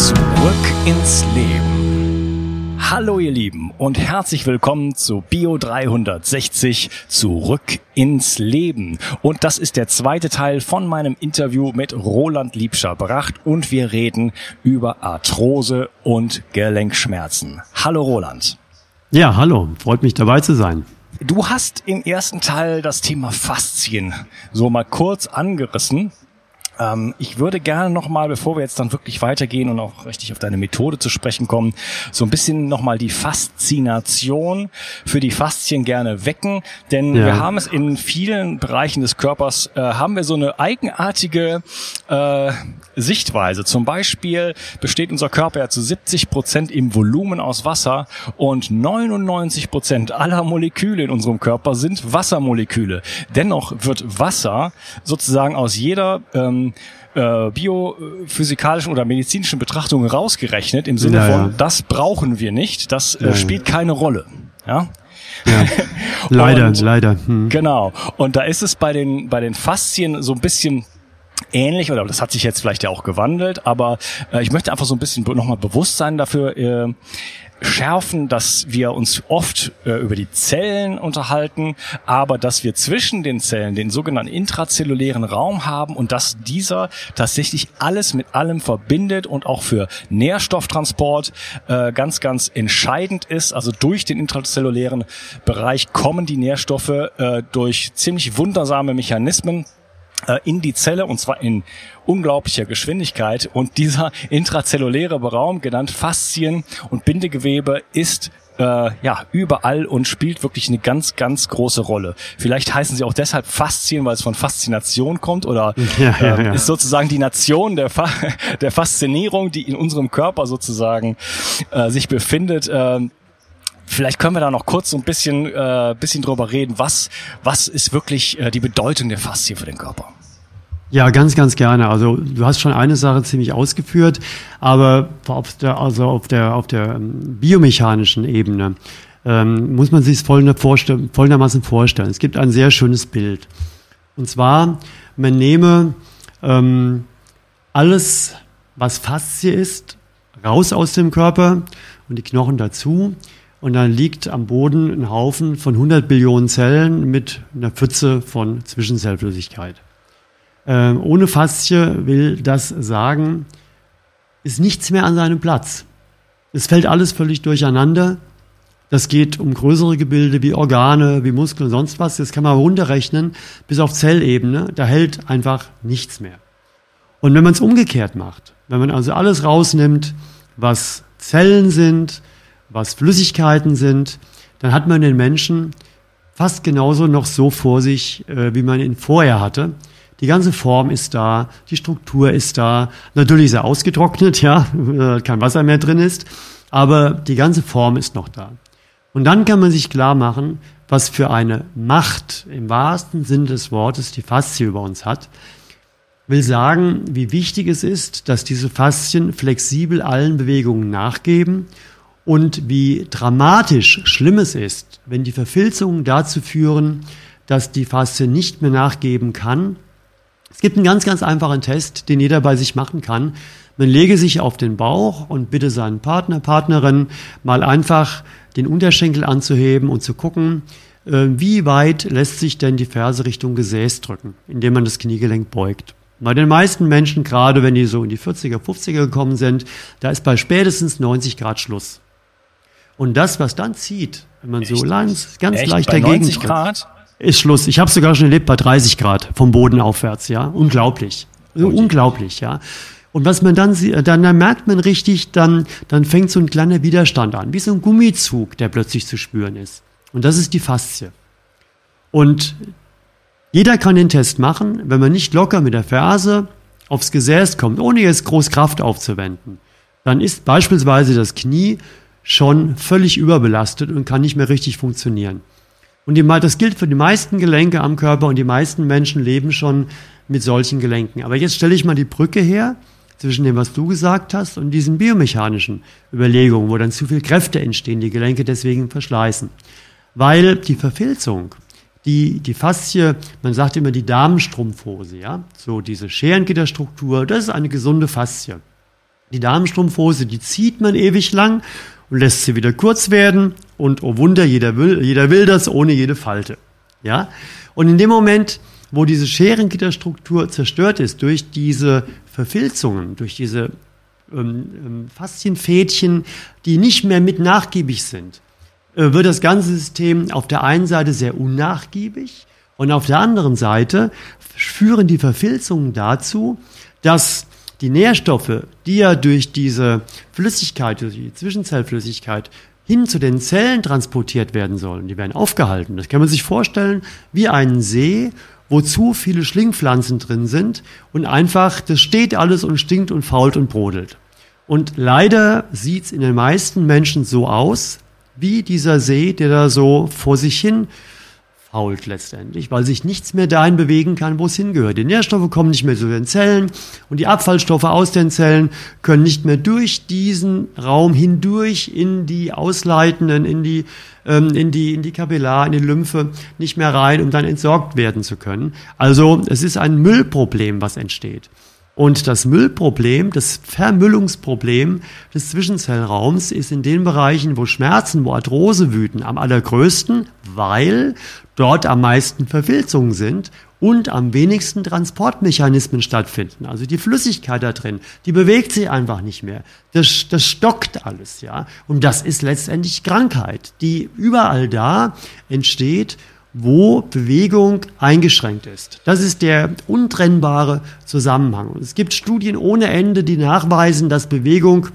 Zurück ins Leben. Hallo ihr Lieben und herzlich willkommen zu Bio 360 Zurück ins Leben. Und das ist der zweite Teil von meinem Interview mit Roland Liebscher-Bracht und wir reden über Arthrose und Gelenkschmerzen. Hallo Roland. Ja, hallo, freut mich dabei zu sein. Du hast im ersten Teil das Thema Faszien so mal kurz angerissen. Ähm, ich würde gerne nochmal, bevor wir jetzt dann wirklich weitergehen und auch richtig auf deine Methode zu sprechen kommen, so ein bisschen nochmal die Faszination für die Faszien gerne wecken, denn ja. wir haben es in vielen Bereichen des Körpers, äh, haben wir so eine eigenartige äh, Sichtweise. Zum Beispiel besteht unser Körper ja zu 70 Prozent im Volumen aus Wasser und 99 Prozent aller Moleküle in unserem Körper sind Wassermoleküle. Dennoch wird Wasser sozusagen aus jeder ähm, äh, biophysikalischen oder medizinischen Betrachtungen rausgerechnet, im Sinne ja, von, das brauchen wir nicht, das äh, spielt keine Rolle. Ja? Ja. leider, und, leider. Hm. Genau. Und da ist es bei den, bei den Faszien so ein bisschen ähnlich oder das hat sich jetzt vielleicht ja auch gewandelt, aber äh, ich möchte einfach so ein bisschen nochmal Bewusstsein dafür äh, schärfen, dass wir uns oft äh, über die Zellen unterhalten, aber dass wir zwischen den Zellen den sogenannten intrazellulären Raum haben und dass dieser tatsächlich alles mit allem verbindet und auch für Nährstofftransport äh, ganz, ganz entscheidend ist. Also durch den intrazellulären Bereich kommen die Nährstoffe äh, durch ziemlich wundersame Mechanismen in die Zelle und zwar in unglaublicher Geschwindigkeit. Und dieser intrazelluläre Raum, genannt Faszien und Bindegewebe, ist äh, ja überall und spielt wirklich eine ganz, ganz große Rolle. Vielleicht heißen sie auch deshalb Faszien, weil es von Faszination kommt oder ja, ja, äh, ja. ist sozusagen die Nation der, Fa der Faszinierung, die in unserem Körper sozusagen äh, sich befindet. Äh, Vielleicht können wir da noch kurz so ein bisschen, äh, bisschen drüber reden. Was, was ist wirklich äh, die Bedeutung der Faszie für den Körper? Ja, ganz, ganz gerne. Also du hast schon eine Sache ziemlich ausgeführt, aber auf der, also auf der, auf der ähm, biomechanischen Ebene ähm, muss man sich es folgendermaßen vorstellen. Es gibt ein sehr schönes Bild. Und zwar, man nehme ähm, alles, was Faszie ist, raus aus dem Körper und die Knochen dazu und dann liegt am Boden ein Haufen von 100 Billionen Zellen mit einer Pfütze von Zwischenzellflüssigkeit. Ähm, ohne Faszie will das sagen, ist nichts mehr an seinem Platz. Es fällt alles völlig durcheinander. Das geht um größere Gebilde wie Organe, wie Muskeln und sonst was. Das kann man runterrechnen bis auf Zellebene. Da hält einfach nichts mehr. Und wenn man es umgekehrt macht, wenn man also alles rausnimmt, was Zellen sind, was Flüssigkeiten sind, dann hat man den Menschen fast genauso noch so vor sich, äh, wie man ihn vorher hatte. Die ganze Form ist da, die Struktur ist da. Natürlich ist er ausgetrocknet, ja, kein Wasser mehr drin ist, aber die ganze Form ist noch da. Und dann kann man sich klar machen, was für eine Macht im wahrsten Sinne des Wortes die Faszie über uns hat. Will sagen, wie wichtig es ist, dass diese Faszien flexibel allen Bewegungen nachgeben und wie dramatisch schlimm es ist, wenn die Verfilzungen dazu führen, dass die Faszie nicht mehr nachgeben kann. Es gibt einen ganz, ganz einfachen Test, den jeder bei sich machen kann. Man lege sich auf den Bauch und bitte seinen Partner, Partnerin mal einfach den Unterschenkel anzuheben und zu gucken, äh, wie weit lässt sich denn die Ferse Richtung Gesäß drücken, indem man das Kniegelenk beugt. Bei den meisten Menschen, gerade wenn die so in die 40er, 50er gekommen sind, da ist bei spätestens 90 Grad Schluss. Und das, was dann zieht, wenn man Echt? so ganz, ganz Echt? leicht bei dagegen 90 Grad? ist Schluss. Ich habe sogar schon erlebt bei 30 Grad vom Boden aufwärts, ja. Unglaublich. Okay. Unglaublich, ja. Und was man dann sieht, dann, dann merkt man richtig, dann, dann fängt so ein kleiner Widerstand an, wie so ein Gummizug, der plötzlich zu spüren ist. Und das ist die Faszie. Und jeder kann den Test machen, wenn man nicht locker mit der Ferse aufs Gesäß kommt, ohne jetzt groß Kraft aufzuwenden dann ist beispielsweise das Knie schon völlig überbelastet und kann nicht mehr richtig funktionieren. Und das gilt für die meisten Gelenke am Körper und die meisten Menschen leben schon mit solchen Gelenken. Aber jetzt stelle ich mal die Brücke her zwischen dem, was du gesagt hast, und diesen biomechanischen Überlegungen, wo dann zu viel Kräfte entstehen, die Gelenke deswegen verschleißen. Weil die Verfilzung, die, die Faszie, man sagt immer die Damenstrumpfhose, ja, so diese Scherengitterstruktur, das ist eine gesunde Faszie. Die Damenstrumpfhose, die zieht man ewig lang und lässt sie wieder kurz werden und oh Wunder, jeder will, jeder will das ohne jede Falte. Ja? Und in dem Moment, wo diese Scherengitterstruktur zerstört ist durch diese Verfilzungen, durch diese ähm, ähm, Faszienfädchen, die nicht mehr mit nachgiebig sind, äh, wird das ganze System auf der einen Seite sehr unnachgiebig und auf der anderen Seite führen die Verfilzungen dazu, dass die Nährstoffe, die ja durch diese Flüssigkeit, durch die Zwischenzellflüssigkeit hin zu den Zellen transportiert werden sollen, die werden aufgehalten. Das kann man sich vorstellen wie einen See, wo zu viele Schlingpflanzen drin sind und einfach, das steht alles und stinkt und fault und brodelt. Und leider sieht's in den meisten Menschen so aus, wie dieser See, der da so vor sich hin fault letztendlich, weil sich nichts mehr dahin bewegen kann, wo es hingehört. Die Nährstoffe kommen nicht mehr zu den Zellen und die Abfallstoffe aus den Zellen können nicht mehr durch diesen Raum hindurch in die ausleitenden, in die, ähm, in die, in die Kapillar, in die Lymphe nicht mehr rein, um dann entsorgt werden zu können. Also es ist ein Müllproblem, was entsteht. Und das Müllproblem, das Vermüllungsproblem des Zwischenzellraums ist in den Bereichen, wo Schmerzen, wo Arthrose wüten, am allergrößten, weil dort am meisten Verfilzungen sind und am wenigsten Transportmechanismen stattfinden. Also die Flüssigkeit da drin, die bewegt sich einfach nicht mehr. Das, das stockt alles, ja. Und das ist letztendlich Krankheit, die überall da entsteht wo Bewegung eingeschränkt ist. Das ist der untrennbare Zusammenhang. es gibt Studien ohne Ende, die nachweisen, dass Bewegung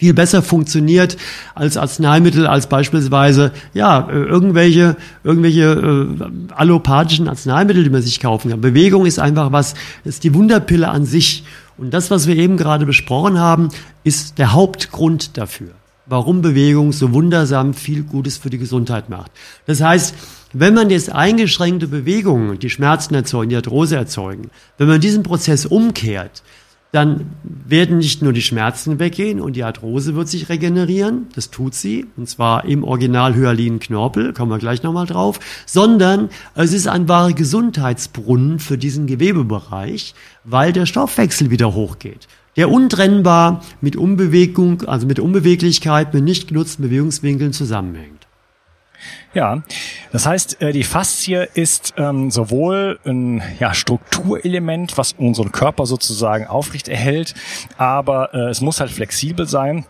viel besser funktioniert als Arzneimittel, als beispielsweise ja irgendwelche irgendwelche äh, allopathischen Arzneimittel, die man sich kaufen kann. Bewegung ist einfach was, ist die Wunderpille an sich. Und das, was wir eben gerade besprochen haben, ist der Hauptgrund dafür, warum Bewegung so wundersam viel Gutes für die Gesundheit macht. Das heißt, wenn man jetzt eingeschränkte Bewegungen, die Schmerzen erzeugen, die Arthrose erzeugen, wenn man diesen Prozess umkehrt, dann werden nicht nur die Schmerzen weggehen und die Arthrose wird sich regenerieren, das tut sie, und zwar im Original Hyalin Knorpel, kommen wir gleich nochmal drauf, sondern es ist ein wahrer Gesundheitsbrunnen für diesen Gewebebereich, weil der Stoffwechsel wieder hochgeht der untrennbar mit Umbewegung, also mit Unbeweglichkeit, mit nicht genutzten Bewegungswinkeln zusammenhängt. Ja, das heißt, äh, die Faszie ist ähm, sowohl ein ja, Strukturelement, was unseren Körper sozusagen aufrecht erhält, aber äh, es muss halt flexibel sein.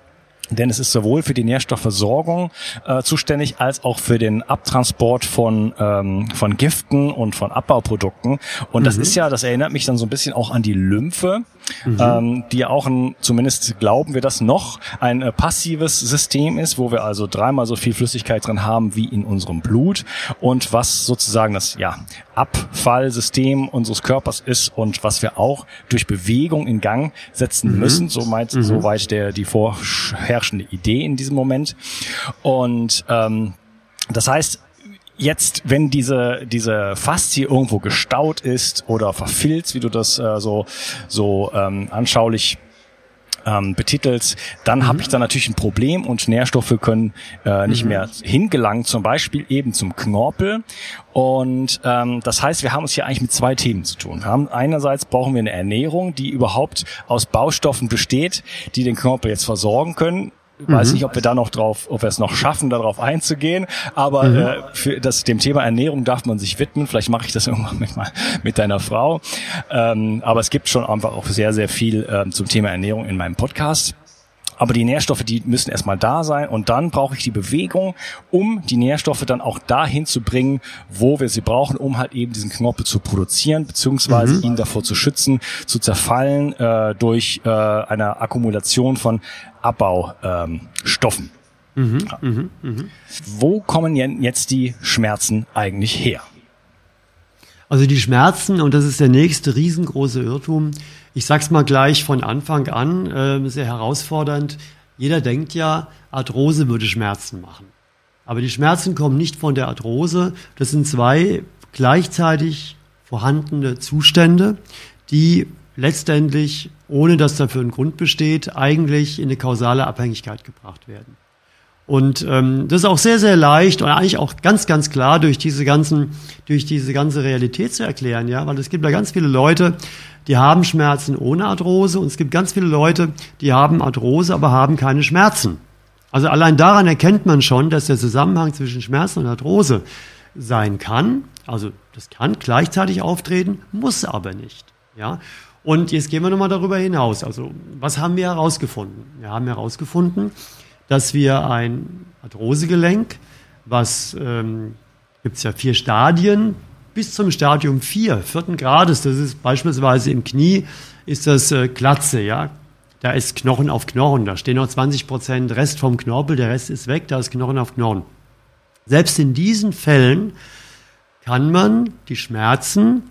Denn es ist sowohl für die Nährstoffversorgung äh, zuständig als auch für den Abtransport von, ähm, von Giften und von Abbauprodukten. Und das mhm. ist ja, das erinnert mich dann so ein bisschen auch an die Lymphe mhm. ähm, die auch ein, zumindest glauben wir das noch, ein äh, passives System ist, wo wir also dreimal so viel Flüssigkeit drin haben wie in unserem Blut und was sozusagen das ja, Abfallsystem unseres Körpers ist und was wir auch durch Bewegung in Gang setzen mhm. müssen, so meint, mhm. soweit der, die vorherrschende Idee in diesem Moment. Und ähm, das heißt, jetzt, wenn diese, diese Faszie irgendwo gestaut ist oder verfilzt, wie du das äh, so, so ähm, anschaulich ähm, betitelst, dann mhm. habe ich da natürlich ein Problem und Nährstoffe können äh, nicht mhm. mehr hingelangen, zum Beispiel eben zum Knorpel. Und ähm, das heißt, wir haben es hier eigentlich mit zwei Themen zu tun. Wir haben einerseits brauchen wir eine Ernährung, die überhaupt aus Baustoffen besteht, die den Knorpel jetzt versorgen können. Mhm. Weiß nicht, ob wir da noch drauf, ob wir es noch schaffen, darauf einzugehen. Aber mhm. äh, für das dem Thema Ernährung darf man sich widmen. Vielleicht mache ich das irgendwann mit, mal, mit deiner Frau. Ähm, aber es gibt schon einfach auch sehr, sehr viel ähm, zum Thema Ernährung in meinem Podcast. Aber die Nährstoffe, die müssen erstmal da sein und dann brauche ich die Bewegung, um die Nährstoffe dann auch dahin zu bringen, wo wir sie brauchen, um halt eben diesen Knorpel zu produzieren, beziehungsweise mhm. ihn davor zu schützen, zu zerfallen äh, durch äh, eine Akkumulation von Abbaustoffen. Ähm, mhm, ja. mhm, mh. Wo kommen jetzt die Schmerzen eigentlich her? Also die Schmerzen, und das ist der nächste riesengroße Irrtum, ich sag's mal gleich von Anfang an, äh, sehr herausfordernd. Jeder denkt ja, Arthrose würde Schmerzen machen. Aber die Schmerzen kommen nicht von der Arthrose. Das sind zwei gleichzeitig vorhandene Zustände, die letztendlich, ohne dass dafür ein Grund besteht, eigentlich in eine kausale Abhängigkeit gebracht werden. Und ähm, das ist auch sehr, sehr leicht und eigentlich auch ganz, ganz klar durch diese ganzen, durch diese ganze Realität zu erklären, ja, weil es gibt ja ganz viele Leute, die haben Schmerzen ohne Arthrose und es gibt ganz viele Leute, die haben Arthrose, aber haben keine Schmerzen. Also allein daran erkennt man schon, dass der Zusammenhang zwischen Schmerzen und Arthrose sein kann. Also das kann gleichzeitig auftreten, muss aber nicht. Ja. Und jetzt gehen wir nochmal darüber hinaus. Also was haben wir herausgefunden? Wir haben herausgefunden, dass wir ein Arthrosegelenk, was ähm, gibt es ja vier Stadien, bis zum Stadium 4, vierten Grades, das ist beispielsweise im Knie, ist das äh, Glatze, ja. Da ist Knochen auf Knochen, da stehen noch 20 Prozent Rest vom Knorpel, der Rest ist weg, da ist Knochen auf Knochen. Selbst in diesen Fällen kann man die Schmerzen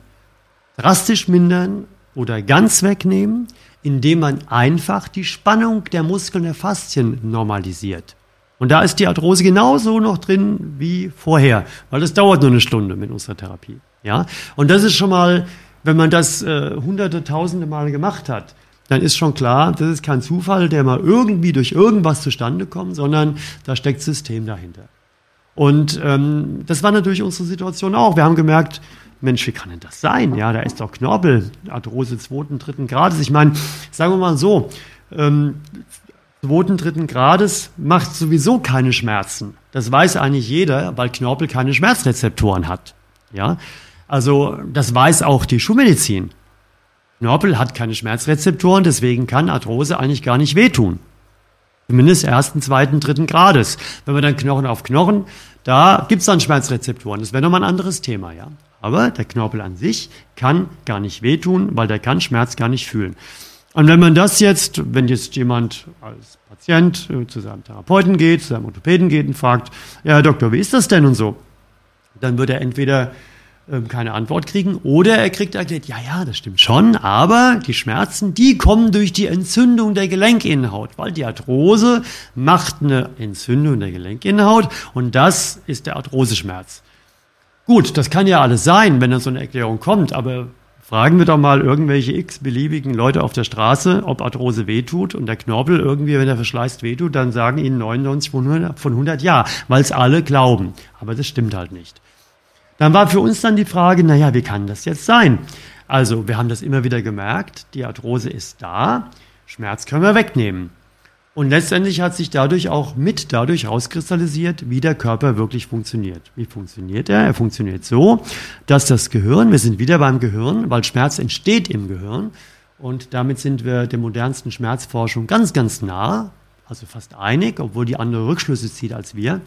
drastisch mindern oder ganz wegnehmen, indem man einfach die Spannung der Muskeln der Faszien normalisiert. Und da ist die Arthrose genauso noch drin wie vorher, weil das dauert nur eine Stunde mit unserer Therapie. Ja? Und das ist schon mal, wenn man das äh, hunderte, tausende Male gemacht hat, dann ist schon klar, das ist kein Zufall, der mal irgendwie durch irgendwas zustande kommt, sondern da steckt System dahinter. Und ähm, das war natürlich unsere Situation auch. Wir haben gemerkt, Mensch, wie kann denn das sein? Ja, da ist doch Knorpel, Arthrose zweiten, dritten Grades. Ich meine, sagen wir mal so, ähm, zweiten, dritten Grades macht sowieso keine Schmerzen. Das weiß eigentlich jeder, weil Knorpel keine Schmerzrezeptoren hat. Ja, also das weiß auch die Schulmedizin. Knorpel hat keine Schmerzrezeptoren, deswegen kann Arthrose eigentlich gar nicht wehtun. Zumindest ersten, zweiten, dritten Grades. Wenn wir dann Knochen auf Knochen, da gibt's dann Schmerzrezeptoren. Das wäre nochmal ein anderes Thema, ja. Aber der Knorpel an sich kann gar nicht wehtun, weil der kann Schmerz gar nicht fühlen. Und wenn man das jetzt, wenn jetzt jemand als Patient äh, zu seinem Therapeuten geht, zu seinem Orthopäden geht und fragt, ja, Doktor, wie ist das denn und so, dann wird er entweder keine Antwort kriegen oder er kriegt erklärt, ja, ja, das stimmt schon, aber die Schmerzen, die kommen durch die Entzündung der Gelenkinnenhaut, weil die Arthrose macht eine Entzündung der Gelenkinnenhaut und das ist der Arthroseschmerz. Gut, das kann ja alles sein, wenn dann so eine Erklärung kommt, aber fragen wir doch mal irgendwelche x-beliebigen Leute auf der Straße, ob Arthrose wehtut und der Knorpel irgendwie, wenn er verschleißt, wehtut, dann sagen ihnen 99 von 100, von 100 ja, weil es alle glauben. Aber das stimmt halt nicht. Dann war für uns dann die Frage, naja, wie kann das jetzt sein? Also, wir haben das immer wieder gemerkt, die Arthrose ist da, Schmerz können wir wegnehmen. Und letztendlich hat sich dadurch auch mit dadurch herauskristallisiert, wie der Körper wirklich funktioniert. Wie funktioniert er? Er funktioniert so, dass das Gehirn, wir sind wieder beim Gehirn, weil Schmerz entsteht im Gehirn. Und damit sind wir der modernsten Schmerzforschung ganz, ganz nah, also fast einig, obwohl die andere Rückschlüsse zieht als wir.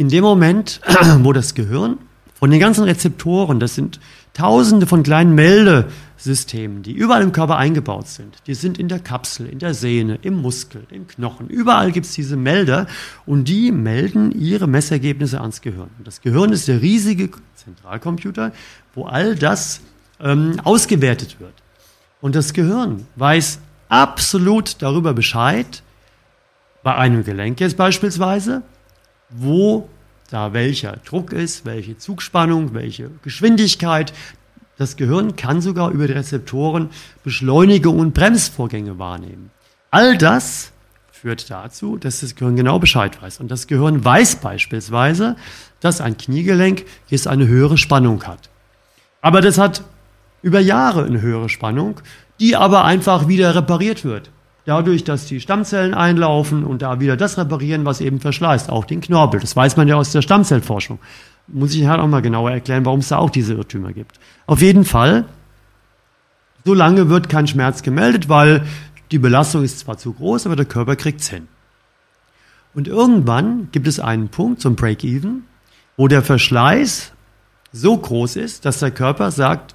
In dem Moment, wo das Gehirn von den ganzen Rezeptoren, das sind tausende von kleinen Melde, Systemen, die überall im Körper eingebaut sind. Die sind in der Kapsel, in der Sehne, im Muskel, im Knochen. Überall gibt es diese Melder und die melden ihre Messergebnisse ans Gehirn. Das Gehirn ist der riesige Zentralcomputer, wo all das ähm, ausgewertet wird. Und das Gehirn weiß absolut darüber Bescheid, bei einem Gelenk jetzt beispielsweise, wo da welcher Druck ist, welche Zugspannung, welche Geschwindigkeit, das Gehirn kann sogar über die Rezeptoren Beschleunigung und Bremsvorgänge wahrnehmen. All das führt dazu, dass das Gehirn genau Bescheid weiß. Und das Gehirn weiß beispielsweise, dass ein Kniegelenk jetzt eine höhere Spannung hat. Aber das hat über Jahre eine höhere Spannung, die aber einfach wieder repariert wird. Dadurch, dass die Stammzellen einlaufen und da wieder das reparieren, was eben verschleißt, auch den Knorpel. Das weiß man ja aus der Stammzellforschung muss ich halt auch mal genauer erklären, warum es da auch diese Irrtümer gibt. Auf jeden Fall, so lange wird kein Schmerz gemeldet, weil die Belastung ist zwar zu groß, aber der Körper kriegt es hin. Und irgendwann gibt es einen Punkt zum Break-Even, wo der Verschleiß so groß ist, dass der Körper sagt,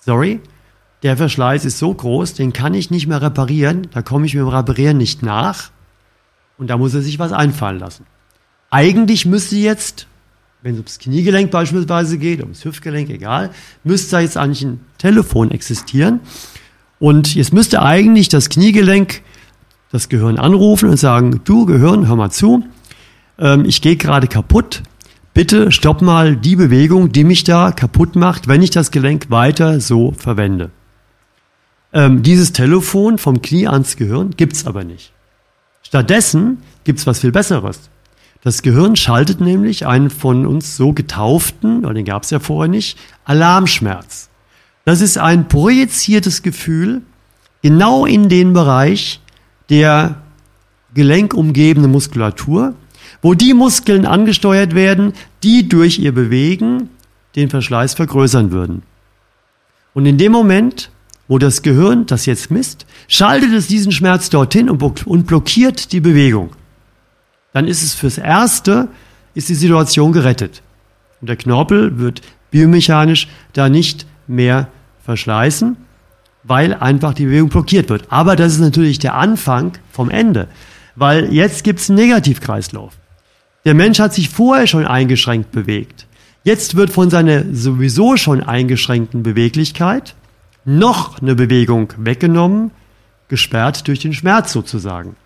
sorry, der Verschleiß ist so groß, den kann ich nicht mehr reparieren, da komme ich mit dem Reparieren nicht nach und da muss er sich was einfallen lassen. Eigentlich müsste jetzt wenn es ums Kniegelenk beispielsweise geht, ums Hüftgelenk, egal, müsste da jetzt eigentlich ein Telefon existieren. Und jetzt müsste eigentlich das Kniegelenk das Gehirn anrufen und sagen, du Gehirn, hör mal zu, ähm, ich gehe gerade kaputt, bitte stopp mal die Bewegung, die mich da kaputt macht, wenn ich das Gelenk weiter so verwende. Ähm, dieses Telefon vom Knie ans Gehirn gibt's aber nicht. Stattdessen gibt's was viel Besseres. Das Gehirn schaltet nämlich einen von uns so getauften, oder den gab's ja vorher nicht, Alarmschmerz. Das ist ein projiziertes Gefühl genau in den Bereich der gelenkumgebenden Muskulatur, wo die Muskeln angesteuert werden, die durch ihr Bewegen den Verschleiß vergrößern würden. Und in dem Moment, wo das Gehirn das jetzt misst, schaltet es diesen Schmerz dorthin und blockiert die Bewegung. Dann ist es fürs Erste, ist die Situation gerettet. Und der Knorpel wird biomechanisch da nicht mehr verschleißen, weil einfach die Bewegung blockiert wird. Aber das ist natürlich der Anfang vom Ende, weil jetzt gibt es einen Negativkreislauf. Der Mensch hat sich vorher schon eingeschränkt bewegt. Jetzt wird von seiner sowieso schon eingeschränkten Beweglichkeit noch eine Bewegung weggenommen, gesperrt durch den Schmerz sozusagen.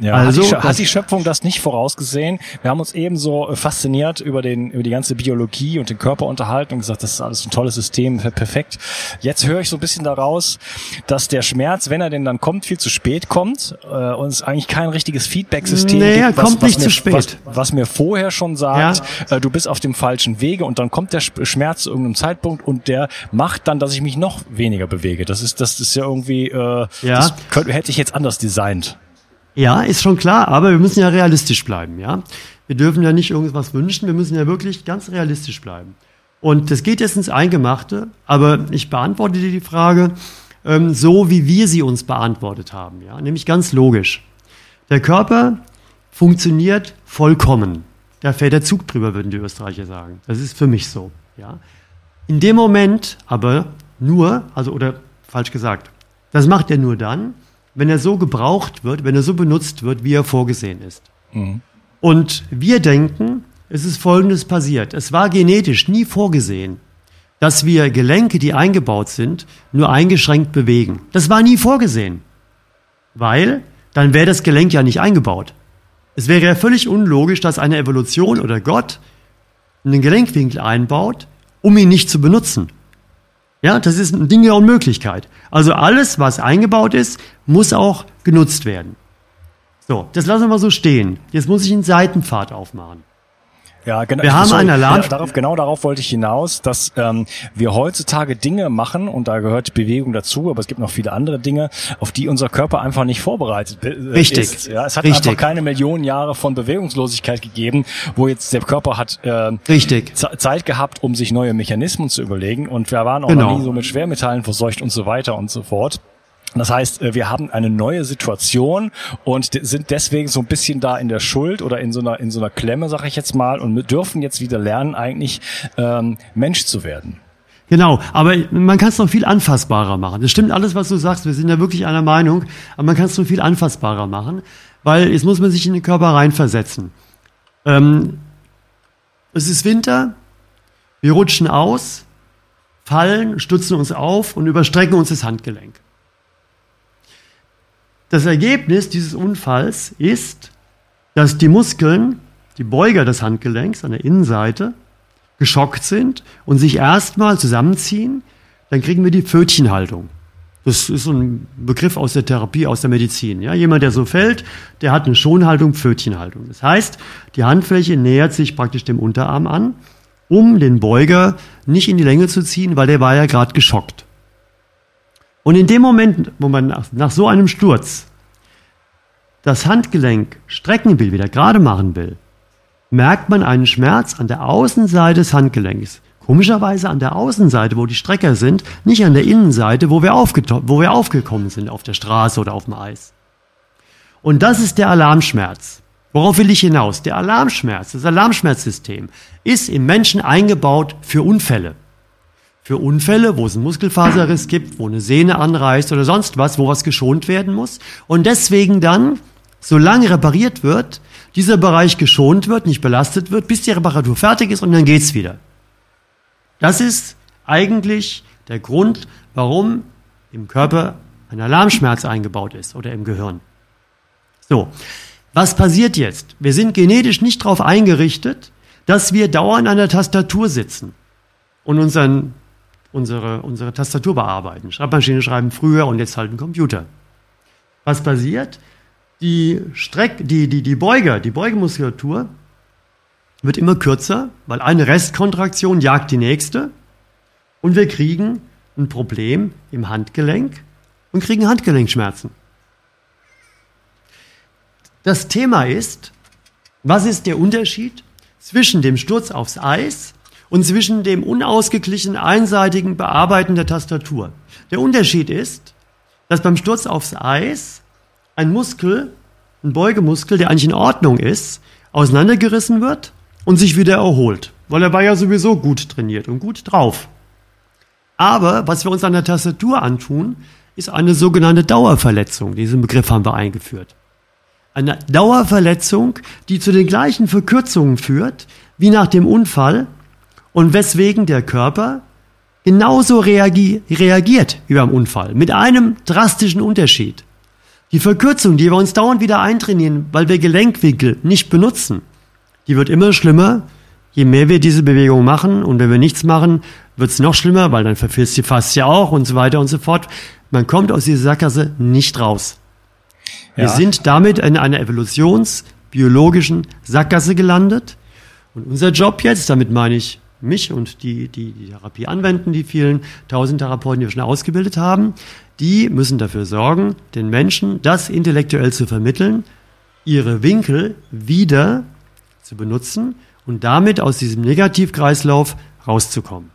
Ja, also, hat, die, hat die Schöpfung das nicht vorausgesehen? Wir haben uns ebenso äh, fasziniert über den über die ganze Biologie und den Körper unterhalten und gesagt, das ist alles ein tolles System, perfekt. Jetzt höre ich so ein bisschen daraus, dass der Schmerz, wenn er denn dann kommt, viel zu spät kommt äh, und es eigentlich kein richtiges Feedback-System nee, gibt, was, kommt was, nicht mir, zu spät. Was, was, mir vorher schon sagt, ja. äh, du bist auf dem falschen Wege und dann kommt der Schmerz zu irgendeinem Zeitpunkt und der macht dann, dass ich mich noch weniger bewege. Das ist das ist ja irgendwie, äh, ja. das könnte, hätte ich jetzt anders designt. Ja, ist schon klar, aber wir müssen ja realistisch bleiben, ja. Wir dürfen ja nicht irgendwas wünschen, wir müssen ja wirklich ganz realistisch bleiben. Und das geht jetzt ins Eingemachte, aber ich beantworte dir die Frage ähm, so, wie wir sie uns beantwortet haben, ja, nämlich ganz logisch. Der Körper funktioniert vollkommen. Da fährt der Zug drüber, würden die Österreicher sagen. Das ist für mich so, ja. In dem Moment aber nur, also oder falsch gesagt, das macht er nur dann, wenn er so gebraucht wird, wenn er so benutzt wird, wie er vorgesehen ist. Mhm. Und wir denken, es ist Folgendes passiert. Es war genetisch nie vorgesehen, dass wir Gelenke, die eingebaut sind, nur eingeschränkt bewegen. Das war nie vorgesehen. Weil dann wäre das Gelenk ja nicht eingebaut. Es wäre ja völlig unlogisch, dass eine Evolution oder Gott einen Gelenkwinkel einbaut, um ihn nicht zu benutzen. Ja, das ist ein Ding der Unmöglichkeit. Also alles, was eingebaut ist, muss auch genutzt werden. So, das lassen wir mal so stehen. Jetzt muss ich einen Seitenpfad aufmachen. Ja, genau. Wir haben einen Alarm. Ja, darauf, genau darauf wollte ich hinaus, dass ähm, wir heutzutage Dinge machen und da gehört Bewegung dazu, aber es gibt noch viele andere Dinge, auf die unser Körper einfach nicht vorbereitet äh, Richtig. ist. Ja, es hat Richtig. einfach keine Millionen Jahre von Bewegungslosigkeit gegeben, wo jetzt der Körper hat äh, Richtig. Zeit gehabt, um sich neue Mechanismen zu überlegen und wir waren auch genau. noch nie so mit Schwermetallen verseucht und so weiter und so fort. Das heißt, äh, wir haben eine neue Situation und sind deswegen so ein bisschen da in der Schuld oder in so einer in so einer Klemme, sag ich jetzt mal, und dürfen jetzt wieder lernen, eigentlich ähm, Mensch zu werden. Genau, aber man kann es noch viel anfassbarer machen. Das stimmt alles, was du sagst. Wir sind ja wirklich einer Meinung, aber man kann es noch viel anfassbarer machen, weil jetzt muss man sich in den Körper reinversetzen. Ähm, es ist Winter, wir rutschen aus, fallen, stützen uns auf und überstrecken uns das Handgelenk. Das Ergebnis dieses Unfalls ist, dass die Muskeln, die Beuger des Handgelenks an der Innenseite, geschockt sind und sich erstmal zusammenziehen. Dann kriegen wir die Pfötchenhaltung. Das ist so ein Begriff aus der Therapie, aus der Medizin. Ja, jemand, der so fällt, der hat eine Schonhaltung, Pfötchenhaltung. Das heißt, die Handfläche nähert sich praktisch dem Unterarm an, um den Beuger nicht in die Länge zu ziehen, weil der war ja gerade geschockt. Und in dem Moment, wo man nach, nach so einem Sturz das Handgelenk strecken will, wieder gerade machen will, merkt man einen Schmerz an der Außenseite des Handgelenks. Komischerweise an der Außenseite, wo die Strecker sind, nicht an der Innenseite, wo wir, wo wir aufgekommen sind auf der Straße oder auf dem Eis. Und das ist der Alarmschmerz. Worauf will ich hinaus? Der Alarmschmerz, das Alarmschmerzsystem ist im Menschen eingebaut für Unfälle für Unfälle, wo es einen Muskelfaserriss gibt, wo eine Sehne anreißt oder sonst was, wo was geschont werden muss. Und deswegen dann, solange repariert wird, dieser Bereich geschont wird, nicht belastet wird, bis die Reparatur fertig ist und dann geht's wieder. Das ist eigentlich der Grund, warum im Körper ein Alarmschmerz eingebaut ist oder im Gehirn. So, was passiert jetzt? Wir sind genetisch nicht darauf eingerichtet, dass wir dauernd an der Tastatur sitzen und unseren, unsere, unsere Tastatur bearbeiten. Schreibmaschine schreiben früher und jetzt halt ein Computer. Was passiert? Die, Streck, die, die, die Beuger, die Beugemuskulatur wird immer kürzer, weil eine Restkontraktion jagt die nächste und wir kriegen ein Problem im Handgelenk und kriegen Handgelenkschmerzen. Das Thema ist, was ist der Unterschied zwischen dem Sturz aufs Eis und zwischen dem unausgeglichenen einseitigen Bearbeiten der Tastatur. Der Unterschied ist, dass beim Sturz aufs Eis ein Muskel, ein Beugemuskel, der eigentlich in Ordnung ist, auseinandergerissen wird und sich wieder erholt, weil er war ja sowieso gut trainiert und gut drauf. Aber was wir uns an der Tastatur antun, ist eine sogenannte Dauerverletzung. Diesen Begriff haben wir eingeführt. Eine Dauerverletzung, die zu den gleichen Verkürzungen führt wie nach dem Unfall und weswegen der Körper genauso reagi reagiert wie beim Unfall. Mit einem drastischen Unterschied. Die Verkürzung, die wir uns dauernd wieder eintrainieren, weil wir Gelenkwinkel nicht benutzen, die wird immer schlimmer, je mehr wir diese Bewegung machen. Und wenn wir nichts machen, wird es noch schlimmer, weil dann verfilzt die Faszie auch und so weiter und so fort. Man kommt aus dieser Sackgasse nicht raus. Wir ja. sind damit in einer evolutionsbiologischen Sackgasse gelandet. Und unser Job jetzt, damit meine ich mich und die, die die Therapie anwenden, die vielen tausend Therapeuten, die wir schon ausgebildet haben, die müssen dafür sorgen, den Menschen das intellektuell zu vermitteln, ihre Winkel wieder zu benutzen und damit aus diesem Negativkreislauf rauszukommen.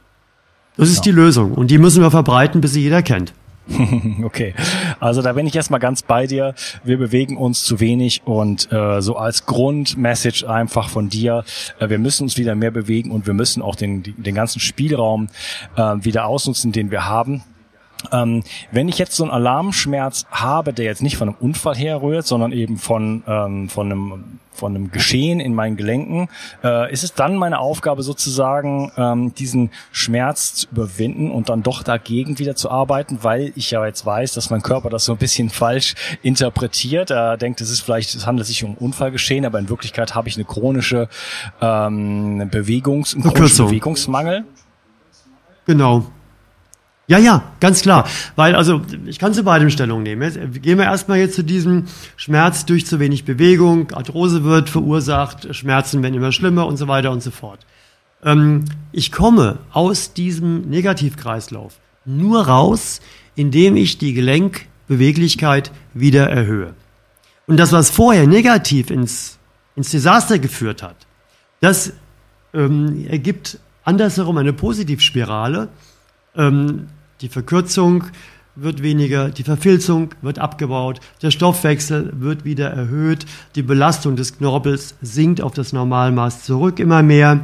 Das ist ja. die Lösung und die müssen wir verbreiten, bis sie jeder kennt. Okay, also da bin ich erstmal ganz bei dir. Wir bewegen uns zu wenig und äh, so als Grundmessage einfach von dir, äh, wir müssen uns wieder mehr bewegen und wir müssen auch den, den ganzen Spielraum äh, wieder ausnutzen, den wir haben. Ähm, wenn ich jetzt so einen Alarmschmerz habe, der jetzt nicht von einem Unfall herrührt, sondern eben von, ähm, von, einem, von einem Geschehen in meinen Gelenken, äh, ist es dann meine Aufgabe sozusagen, ähm, diesen Schmerz zu überwinden und dann doch dagegen wieder zu arbeiten, weil ich ja jetzt weiß, dass mein Körper das so ein bisschen falsch interpretiert. Er denkt, es ist vielleicht, es handelt sich um Unfallgeschehen, aber in Wirklichkeit habe ich eine chronische ähm, Bewegungs, chronischen Bewegungsmangel. Genau. Ja, ja, ganz klar. Weil, also, ich kann zu beidem Stellung nehmen. Jetzt gehen wir erstmal jetzt zu diesem Schmerz durch zu wenig Bewegung, Arthrose wird verursacht, Schmerzen werden immer schlimmer und so weiter und so fort. Ähm, ich komme aus diesem Negativkreislauf nur raus, indem ich die Gelenkbeweglichkeit wieder erhöhe. Und das, was vorher negativ ins, ins Desaster geführt hat, das ähm, ergibt andersherum eine Positivspirale, ähm, die Verkürzung wird weniger, die Verfilzung wird abgebaut, der Stoffwechsel wird wieder erhöht, die Belastung des Knorpels sinkt auf das Normalmaß zurück immer mehr,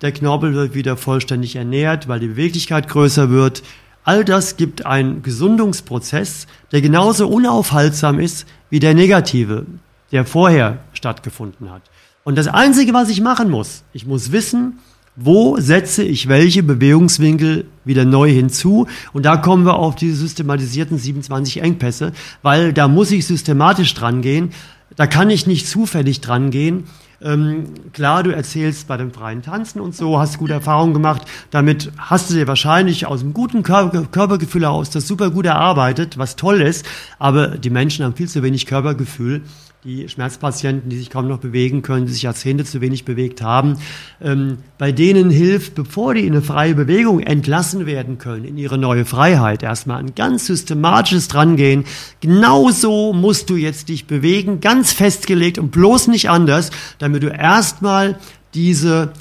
der Knorpel wird wieder vollständig ernährt, weil die Beweglichkeit größer wird. All das gibt einen Gesundungsprozess, der genauso unaufhaltsam ist wie der negative, der vorher stattgefunden hat. Und das Einzige, was ich machen muss, ich muss wissen, wo setze ich welche Bewegungswinkel wieder neu hinzu? Und da kommen wir auf diese systematisierten 27 Engpässe, weil da muss ich systematisch dran gehen. Da kann ich nicht zufällig dran gehen. Ähm, klar, du erzählst bei dem freien Tanzen und so, hast gute Erfahrungen gemacht. Damit hast du dir wahrscheinlich aus einem guten Körper Körpergefühl heraus das super gut erarbeitet, was toll ist. Aber die Menschen haben viel zu wenig Körpergefühl die Schmerzpatienten, die sich kaum noch bewegen können, die sich Jahrzehnte zu wenig bewegt haben, ähm, bei denen hilft, bevor die in eine freie Bewegung entlassen werden können, in ihre neue Freiheit, erstmal ein ganz systematisches Drangehen. Genauso musst du jetzt dich bewegen, ganz festgelegt und bloß nicht anders, damit du erstmal diese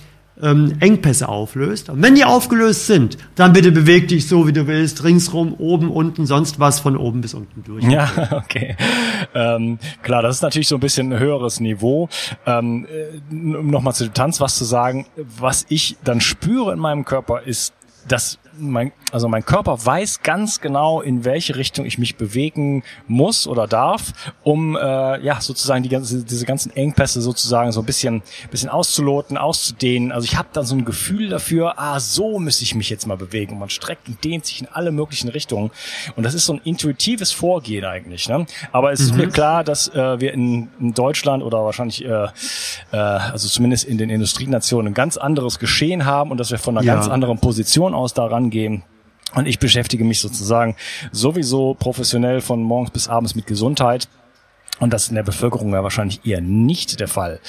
ähm, Engpässe auflöst. Und wenn die aufgelöst sind, dann bitte beweg dich so, wie du willst, ringsrum, oben, unten, sonst was von oben bis unten durch. Ja, okay. Ähm, klar, das ist natürlich so ein bisschen ein höheres Niveau. Ähm, um nochmal zu dem Tanz was zu sagen, was ich dann spüre in meinem Körper ist, dass mein, also mein Körper weiß ganz genau, in welche Richtung ich mich bewegen muss oder darf, um äh, ja sozusagen die ganze, diese ganzen Engpässe sozusagen so ein bisschen, bisschen auszuloten, auszudehnen. Also ich habe dann so ein Gefühl dafür, ah, so müsste ich mich jetzt mal bewegen. Und man streckt und dehnt sich in alle möglichen Richtungen. Und das ist so ein intuitives Vorgehen eigentlich. Ne? Aber es mhm. ist mir klar, dass äh, wir in, in Deutschland oder wahrscheinlich, äh, äh, also zumindest in den Industrienationen, ein ganz anderes Geschehen haben und dass wir von einer ja. ganz anderen Position aus daran gehen. Und ich beschäftige mich sozusagen sowieso professionell von morgens bis abends mit Gesundheit. Und das in der Bevölkerung ja wahrscheinlich eher nicht der Fall.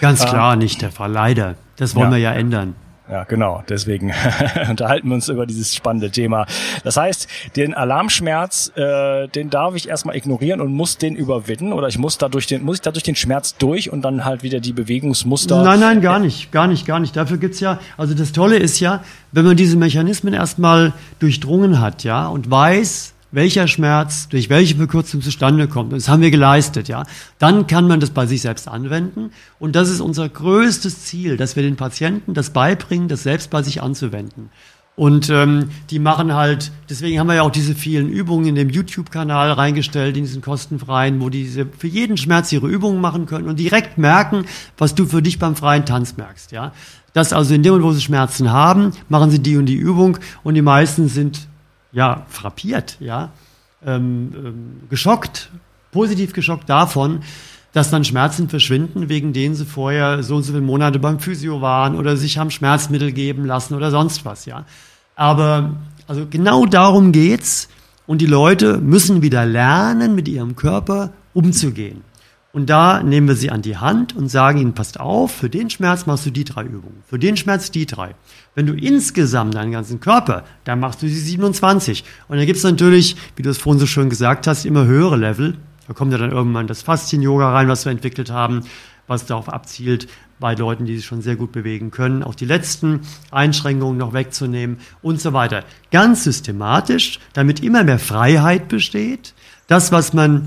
Ganz klar ähm, nicht der Fall, leider. Das wollen ja. wir ja ändern. Ja, genau. Deswegen unterhalten wir uns über dieses spannende Thema. Das heißt, den Alarmschmerz, äh, den darf ich erstmal ignorieren und muss den überwinden oder ich muss dadurch den, muss ich dadurch den Schmerz durch und dann halt wieder die Bewegungsmuster. Nein, nein, gar nicht, gar nicht, gar nicht. Dafür gibt's ja, also das Tolle ist ja, wenn man diese Mechanismen erstmal durchdrungen hat, ja, und weiß, welcher Schmerz durch welche Verkürzung zustande kommt. das haben wir geleistet, ja. Dann kann man das bei sich selbst anwenden. Und das ist unser größtes Ziel, dass wir den Patienten das beibringen, das selbst bei sich anzuwenden. Und ähm, die machen halt, deswegen haben wir ja auch diese vielen Übungen in dem YouTube-Kanal reingestellt, in diesen kostenfreien, wo diese für jeden Schmerz ihre Übungen machen können und direkt merken, was du für dich beim freien Tanz merkst, ja. Das also in dem Moment, wo sie Schmerzen haben, machen sie die und die Übung und die meisten sind ja, frappiert, ja, ähm, ähm, geschockt, positiv geschockt davon, dass dann Schmerzen verschwinden, wegen denen sie vorher so und so viele Monate beim Physio waren oder sich haben Schmerzmittel geben lassen oder sonst was, ja. Aber also genau darum geht's und die Leute müssen wieder lernen, mit ihrem Körper umzugehen. Und da nehmen wir sie an die Hand und sagen ihnen, passt auf, für den Schmerz machst du die drei Übungen, für den Schmerz die drei. Wenn du insgesamt deinen ganzen Körper, dann machst du die 27. Und dann gibt's natürlich, wie du es vorhin so schön gesagt hast, immer höhere Level. Da kommt ja dann irgendwann das Faszien-Yoga rein, was wir entwickelt haben, was darauf abzielt, bei Leuten, die sich schon sehr gut bewegen können, auch die letzten Einschränkungen noch wegzunehmen und so weiter. Ganz systematisch, damit immer mehr Freiheit besteht. Das, was man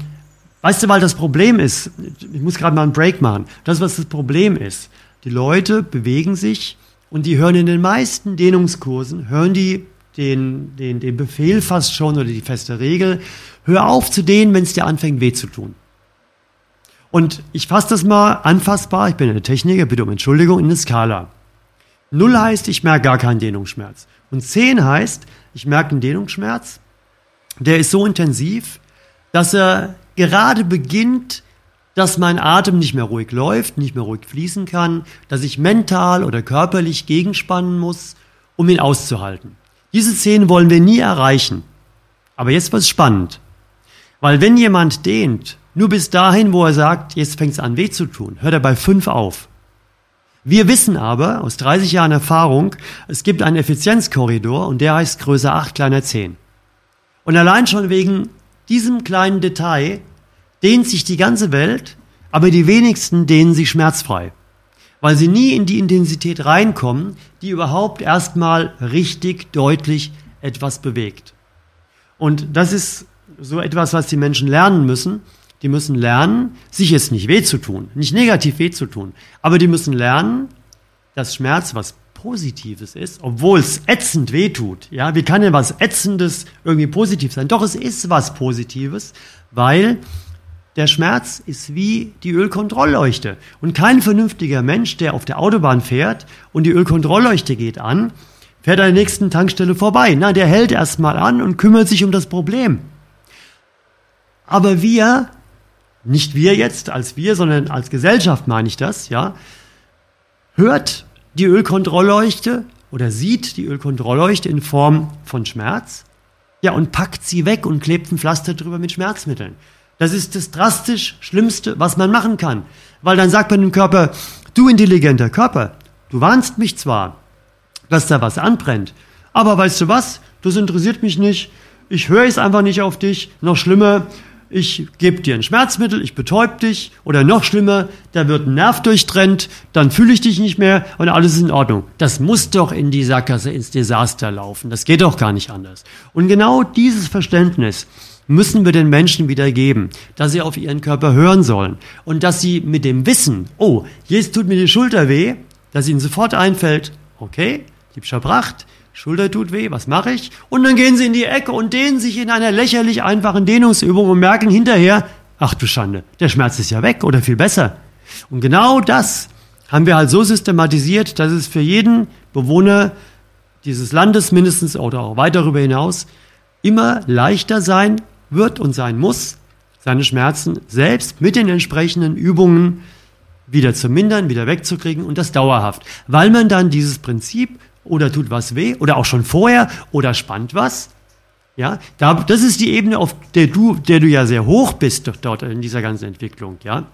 Weißt du, weil das Problem ist, ich muss gerade mal einen Break machen, das, was das Problem ist, die Leute bewegen sich und die hören in den meisten Dehnungskursen, hören die den, den, den Befehl fast schon oder die feste Regel, hör auf zu dehnen, wenn es dir anfängt weh zu tun. Und ich fasse das mal anfassbar, ich bin eine Techniker, bitte um Entschuldigung, in eine Skala. Null heißt, ich merke gar keinen Dehnungsschmerz. Und zehn heißt, ich merke einen Dehnungsschmerz, der ist so intensiv, dass er gerade beginnt, dass mein Atem nicht mehr ruhig läuft, nicht mehr ruhig fließen kann, dass ich mental oder körperlich gegenspannen muss, um ihn auszuhalten. Diese Szene wollen wir nie erreichen. Aber jetzt wird es spannend. Weil wenn jemand dehnt, nur bis dahin, wo er sagt, jetzt fängt es an weh zu tun, hört er bei fünf auf. Wir wissen aber aus 30 Jahren Erfahrung, es gibt einen Effizienzkorridor und der heißt Größe 8, kleiner 10. Und allein schon wegen diesem kleinen Detail dehnt sich die ganze Welt, aber die wenigsten dehnen sich schmerzfrei, weil sie nie in die Intensität reinkommen, die überhaupt erstmal richtig deutlich etwas bewegt. Und das ist so etwas, was die Menschen lernen müssen. Die müssen lernen, sich jetzt nicht weh zu tun, nicht negativ weh zu tun, aber die müssen lernen, dass Schmerz was Positives ist, obwohl es ätzend wehtut. Ja, wie kann denn was Ätzendes irgendwie positiv sein? Doch, es ist was Positives, weil der Schmerz ist wie die Ölkontrollleuchte. Und kein vernünftiger Mensch, der auf der Autobahn fährt und die Ölkontrollleuchte geht an, fährt an der nächsten Tankstelle vorbei. Na, der hält erstmal an und kümmert sich um das Problem. Aber wir, nicht wir jetzt als wir, sondern als Gesellschaft meine ich das, ja, hört die Ölkontrollleuchte oder sieht die Ölkontrollleuchte in Form von Schmerz, ja, und packt sie weg und klebt ein Pflaster drüber mit Schmerzmitteln. Das ist das drastisch Schlimmste, was man machen kann. Weil dann sagt man dem Körper, du intelligenter Körper, du warnst mich zwar, dass da was anbrennt, aber weißt du was, das interessiert mich nicht, ich höre es einfach nicht auf dich, noch schlimmer, ich gebe dir ein Schmerzmittel, ich betäub dich oder noch schlimmer, da wird ein Nerv durchtrennt, dann fühle ich dich nicht mehr und alles ist in Ordnung. Das muss doch in die Sackgasse, ins Desaster laufen. Das geht doch gar nicht anders. Und genau dieses Verständnis müssen wir den Menschen wieder geben, dass sie auf ihren Körper hören sollen und dass sie mit dem Wissen, oh, jetzt tut mir die Schulter weh, dass ihnen sofort einfällt, okay, liebscher Bracht, Schulter tut weh, was mache ich? Und dann gehen sie in die Ecke und dehnen sich in einer lächerlich einfachen Dehnungsübung und merken hinterher, ach du Schande, der Schmerz ist ja weg oder viel besser. Und genau das haben wir halt so systematisiert, dass es für jeden Bewohner dieses Landes mindestens oder auch weit darüber hinaus immer leichter sein wird und sein muss, seine Schmerzen selbst mit den entsprechenden Übungen wieder zu mindern, wieder wegzukriegen und das dauerhaft. Weil man dann dieses Prinzip oder tut was weh oder auch schon vorher oder spannt was. Ja, da, das ist die Ebene, auf der du, der du ja sehr hoch bist dort in dieser ganzen Entwicklung, ja,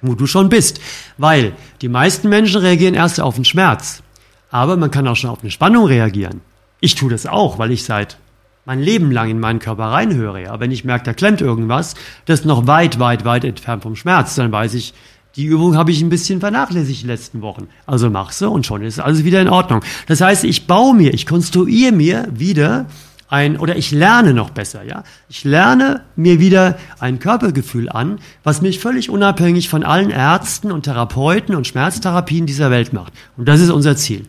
wo du schon bist. Weil die meisten Menschen reagieren erst auf den Schmerz. Aber man kann auch schon auf eine Spannung reagieren. Ich tue das auch, weil ich seit mein Leben lang in meinen Körper reinhöre. Aber wenn ich merke, da klemmt irgendwas, das ist noch weit, weit, weit entfernt vom Schmerz, dann weiß ich, die Übung habe ich ein bisschen vernachlässigt den letzten Wochen. Also mach sie und schon ist alles wieder in Ordnung. Das heißt, ich baue mir, ich konstruiere mir wieder ein, oder ich lerne noch besser, ja. Ich lerne mir wieder ein Körpergefühl an, was mich völlig unabhängig von allen Ärzten und Therapeuten und Schmerztherapien dieser Welt macht. Und das ist unser Ziel.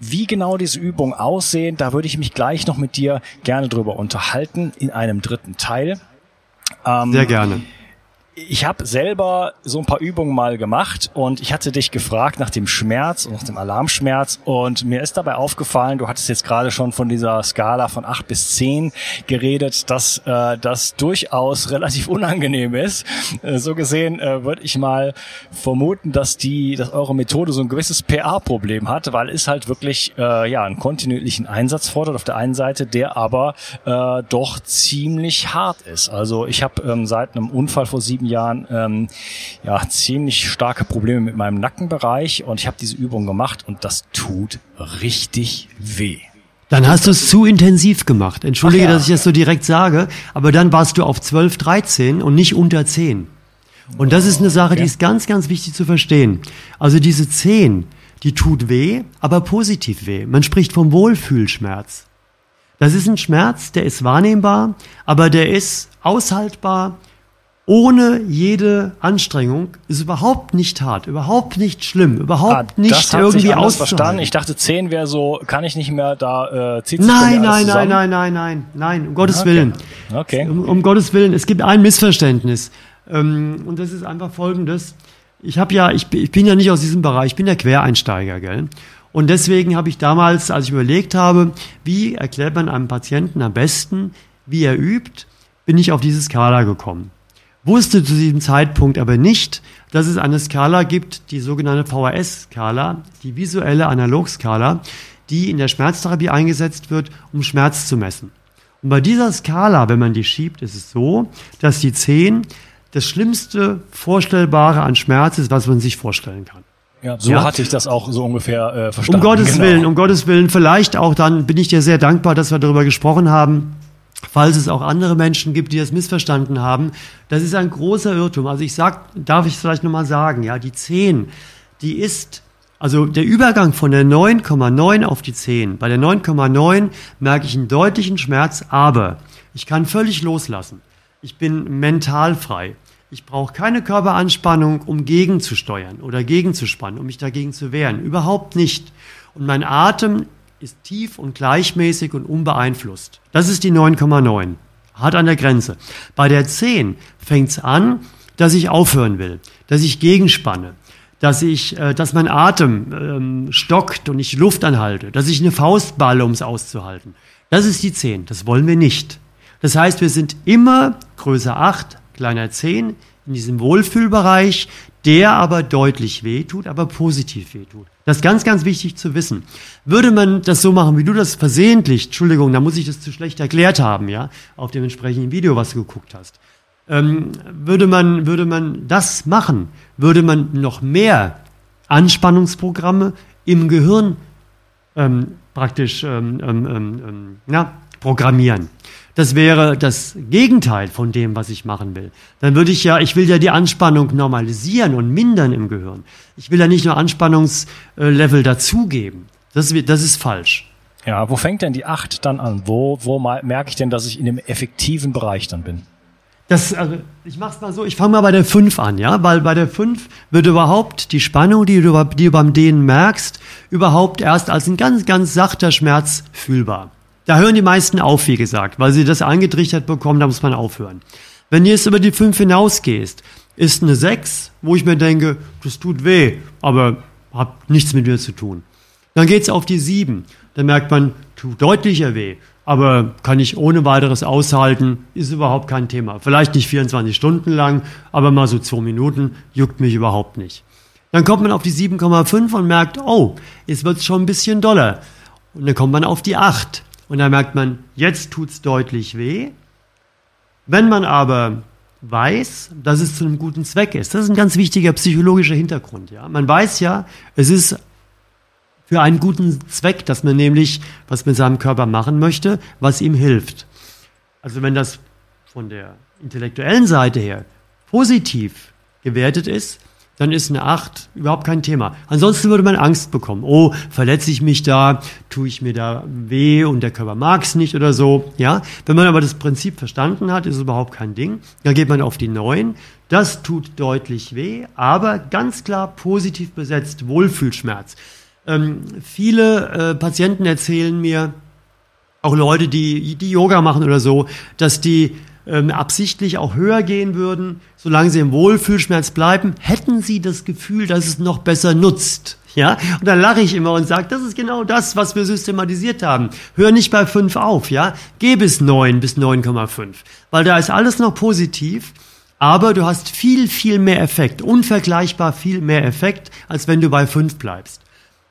Wie genau diese Übungen aussehen, da würde ich mich gleich noch mit dir gerne drüber unterhalten in einem dritten Teil. Ähm, Sehr gerne ich habe selber so ein paar Übungen mal gemacht und ich hatte dich gefragt nach dem Schmerz und nach dem Alarmschmerz und mir ist dabei aufgefallen, du hattest jetzt gerade schon von dieser Skala von acht bis zehn geredet, dass äh, das durchaus relativ unangenehm ist. Äh, so gesehen äh, würde ich mal vermuten, dass die, dass eure Methode so ein gewisses PA-Problem hat, weil es halt wirklich äh, ja einen kontinuierlichen Einsatz fordert auf der einen Seite, der aber äh, doch ziemlich hart ist. Also ich habe ähm, seit einem Unfall vor sieben Jahren ähm, ja ziemlich starke Probleme mit meinem Nackenbereich und ich habe diese Übung gemacht und das tut richtig weh. Dann hast du es zu intensiv gemacht. Entschuldige, ja. dass ich das so direkt sage, aber dann warst du auf 12, 13 und nicht unter 10. Und das ist eine Sache, die ist ganz, ganz wichtig zu verstehen. Also diese 10, die tut weh, aber positiv weh. Man spricht vom Wohlfühlschmerz. Das ist ein Schmerz, der ist wahrnehmbar, aber der ist aushaltbar, ohne jede Anstrengung ist überhaupt nicht hart, überhaupt nicht schlimm, überhaupt ah, nicht irgendwie auszuhalten. Ich dachte, 10 wäre so, kann ich nicht mehr, da äh, zieht sich Nein, nein, nein, nein, nein, nein, nein, um Gottes okay. Willen. Okay. Um, um, Gottes Willen, es gibt ein Missverständnis. Ähm, und das ist einfach folgendes. Ich habe ja, ich, ich bin ja nicht aus diesem Bereich, ich bin der Quereinsteiger, gell? Und deswegen habe ich damals, als ich überlegt habe, wie erklärt man einem Patienten am besten, wie er übt, bin ich auf diese Skala gekommen wusste zu diesem Zeitpunkt aber nicht, dass es eine Skala gibt, die sogenannte VHS-Skala, die visuelle Analogskala, die in der Schmerztherapie eingesetzt wird, um Schmerz zu messen. Und bei dieser Skala, wenn man die schiebt, ist es so, dass die 10 das schlimmste Vorstellbare an Schmerz ist, was man sich vorstellen kann. Ja, so ja? hatte ich das auch so ungefähr äh, verstanden. Um Gottes genau. Willen, um Gottes Willen, vielleicht auch dann bin ich dir sehr dankbar, dass wir darüber gesprochen haben falls es auch andere Menschen gibt, die das missverstanden haben. Das ist ein großer Irrtum. Also ich sag, darf ich es vielleicht nochmal sagen, ja, die 10, die ist, also der Übergang von der 9,9 auf die 10. Bei der 9,9 merke ich einen deutlichen Schmerz, aber ich kann völlig loslassen. Ich bin mental frei. Ich brauche keine Körperanspannung, um gegenzusteuern oder gegenzuspannen, um mich dagegen zu wehren. Überhaupt nicht. Und mein Atem ist tief und gleichmäßig und unbeeinflusst. Das ist die 9,9. Hart an der Grenze. Bei der 10 fängt es an, dass ich aufhören will, dass ich gegenspanne, dass ich, äh, dass mein Atem ähm, stockt und ich Luft anhalte, dass ich eine Faust balle, um es auszuhalten. Das ist die 10. Das wollen wir nicht. Das heißt, wir sind immer größer 8, kleiner 10 in diesem Wohlfühlbereich, der aber deutlich wehtut, aber positiv wehtut. Das ist ganz, ganz wichtig zu wissen. Würde man das so machen, wie du das versehentlich, Entschuldigung, da muss ich das zu schlecht erklärt haben, ja, auf dem entsprechenden Video, was du geguckt hast. Ähm, würde man, würde man das machen, würde man noch mehr Anspannungsprogramme im Gehirn ähm, praktisch ähm, ähm, ähm, ähm na, programmieren. Das wäre das Gegenteil von dem, was ich machen will. Dann würde ich ja, ich will ja die Anspannung normalisieren und mindern im Gehirn. Ich will ja nicht nur Anspannungslevel dazugeben. Das, das ist falsch. Ja, wo fängt denn die 8 dann an? Wo, wo merke ich denn, dass ich in dem effektiven Bereich dann bin? Das, also, ich mach's mal so, ich fange mal bei der 5 an, ja, weil bei der 5 wird überhaupt die Spannung, die du, die du beim Dehnen merkst, überhaupt erst als ein ganz, ganz sachter Schmerz fühlbar. Da hören die meisten auf, wie gesagt, weil sie das eingetrichtert bekommen, da muss man aufhören. Wenn du jetzt über die 5 hinausgehst, ist eine 6, wo ich mir denke, das tut weh, aber hat nichts mit mir zu tun. Dann geht's auf die 7, dann merkt man, tut deutlicher weh aber kann ich ohne weiteres aushalten, ist überhaupt kein Thema. Vielleicht nicht 24 Stunden lang, aber mal so zwei Minuten, juckt mich überhaupt nicht. Dann kommt man auf die 7,5 und merkt, oh, jetzt wird es schon ein bisschen doller. Und dann kommt man auf die 8 und dann merkt man, jetzt tut es deutlich weh. Wenn man aber weiß, dass es zu einem guten Zweck ist, das ist ein ganz wichtiger psychologischer Hintergrund. Ja? Man weiß ja, es ist für einen guten Zweck, dass man nämlich was mit seinem Körper machen möchte, was ihm hilft. Also wenn das von der intellektuellen Seite her positiv gewertet ist, dann ist eine 8 überhaupt kein Thema. Ansonsten würde man Angst bekommen. Oh, verletze ich mich da, tue ich mir da weh und der Körper mag es nicht oder so. Ja, wenn man aber das Prinzip verstanden hat, ist es überhaupt kein Ding. Dann geht man auf die 9. Das tut deutlich weh, aber ganz klar positiv besetzt, Wohlfühlschmerz. Ähm, viele äh, Patienten erzählen mir, auch Leute, die, die Yoga machen oder so, dass die ähm, absichtlich auch höher gehen würden, solange sie im Wohlfühlschmerz bleiben, hätten sie das Gefühl, dass es noch besser nutzt. Ja, und dann lache ich immer und sage, das ist genau das, was wir systematisiert haben. Hör nicht bei 5 auf, ja, geh bis 9, bis 9,5, weil da ist alles noch positiv, aber du hast viel, viel mehr Effekt, unvergleichbar viel mehr Effekt, als wenn du bei 5 bleibst.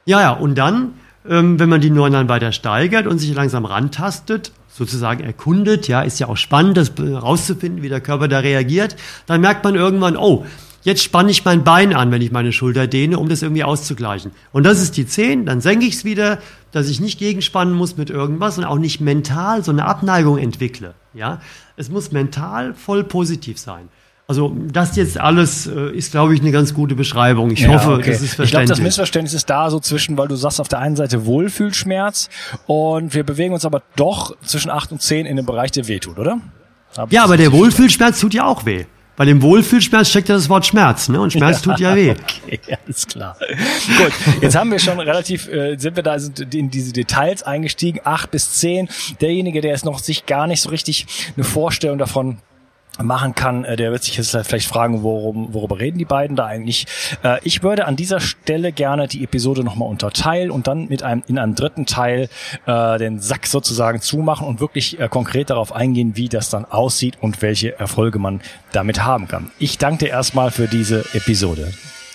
Ja, ja, und dann, ähm, wenn man die Neuern dann weiter steigert und sich langsam rantastet, sozusagen erkundet, ja, ist ja auch spannend, das rauszufinden, wie der Körper da reagiert, dann merkt man irgendwann, oh, jetzt spanne ich mein Bein an, wenn ich meine Schulter dehne, um das irgendwie auszugleichen. Und das ist die 10, dann senke ich es wieder, dass ich nicht gegenspannen muss mit irgendwas und auch nicht mental so eine Abneigung entwickle. Ja, es muss mental voll positiv sein. Also das jetzt alles äh, ist, glaube ich, eine ganz gute Beschreibung. Ich ja, hoffe, okay. das ist verständlich. Ich glaube, das Missverständnis ist da so zwischen, weil du sagst auf der einen Seite Wohlfühlschmerz und wir bewegen uns aber doch zwischen acht und zehn in dem Bereich, der wehtut, oder? Hab ja, aber der Wohlfühlschmerz tut ja auch weh. Bei dem Wohlfühlschmerz steckt ja das Wort Schmerz, ne? Und Schmerz ja, tut ja weh. Okay, alles klar. Gut, jetzt haben wir schon relativ, äh, sind wir da sind in diese Details eingestiegen, acht bis zehn. Derjenige, der es noch sich gar nicht so richtig eine Vorstellung davon machen kann, äh, der wird sich jetzt vielleicht fragen, worum, worüber reden die beiden da eigentlich. Äh, ich würde an dieser Stelle gerne die Episode nochmal unterteilen und dann mit einem in einem dritten Teil äh, den Sack sozusagen zumachen und wirklich konkret darauf eingehen, wie das dann aussieht und welche Erfolge man damit haben kann. Ich danke dir erstmal für diese Episode.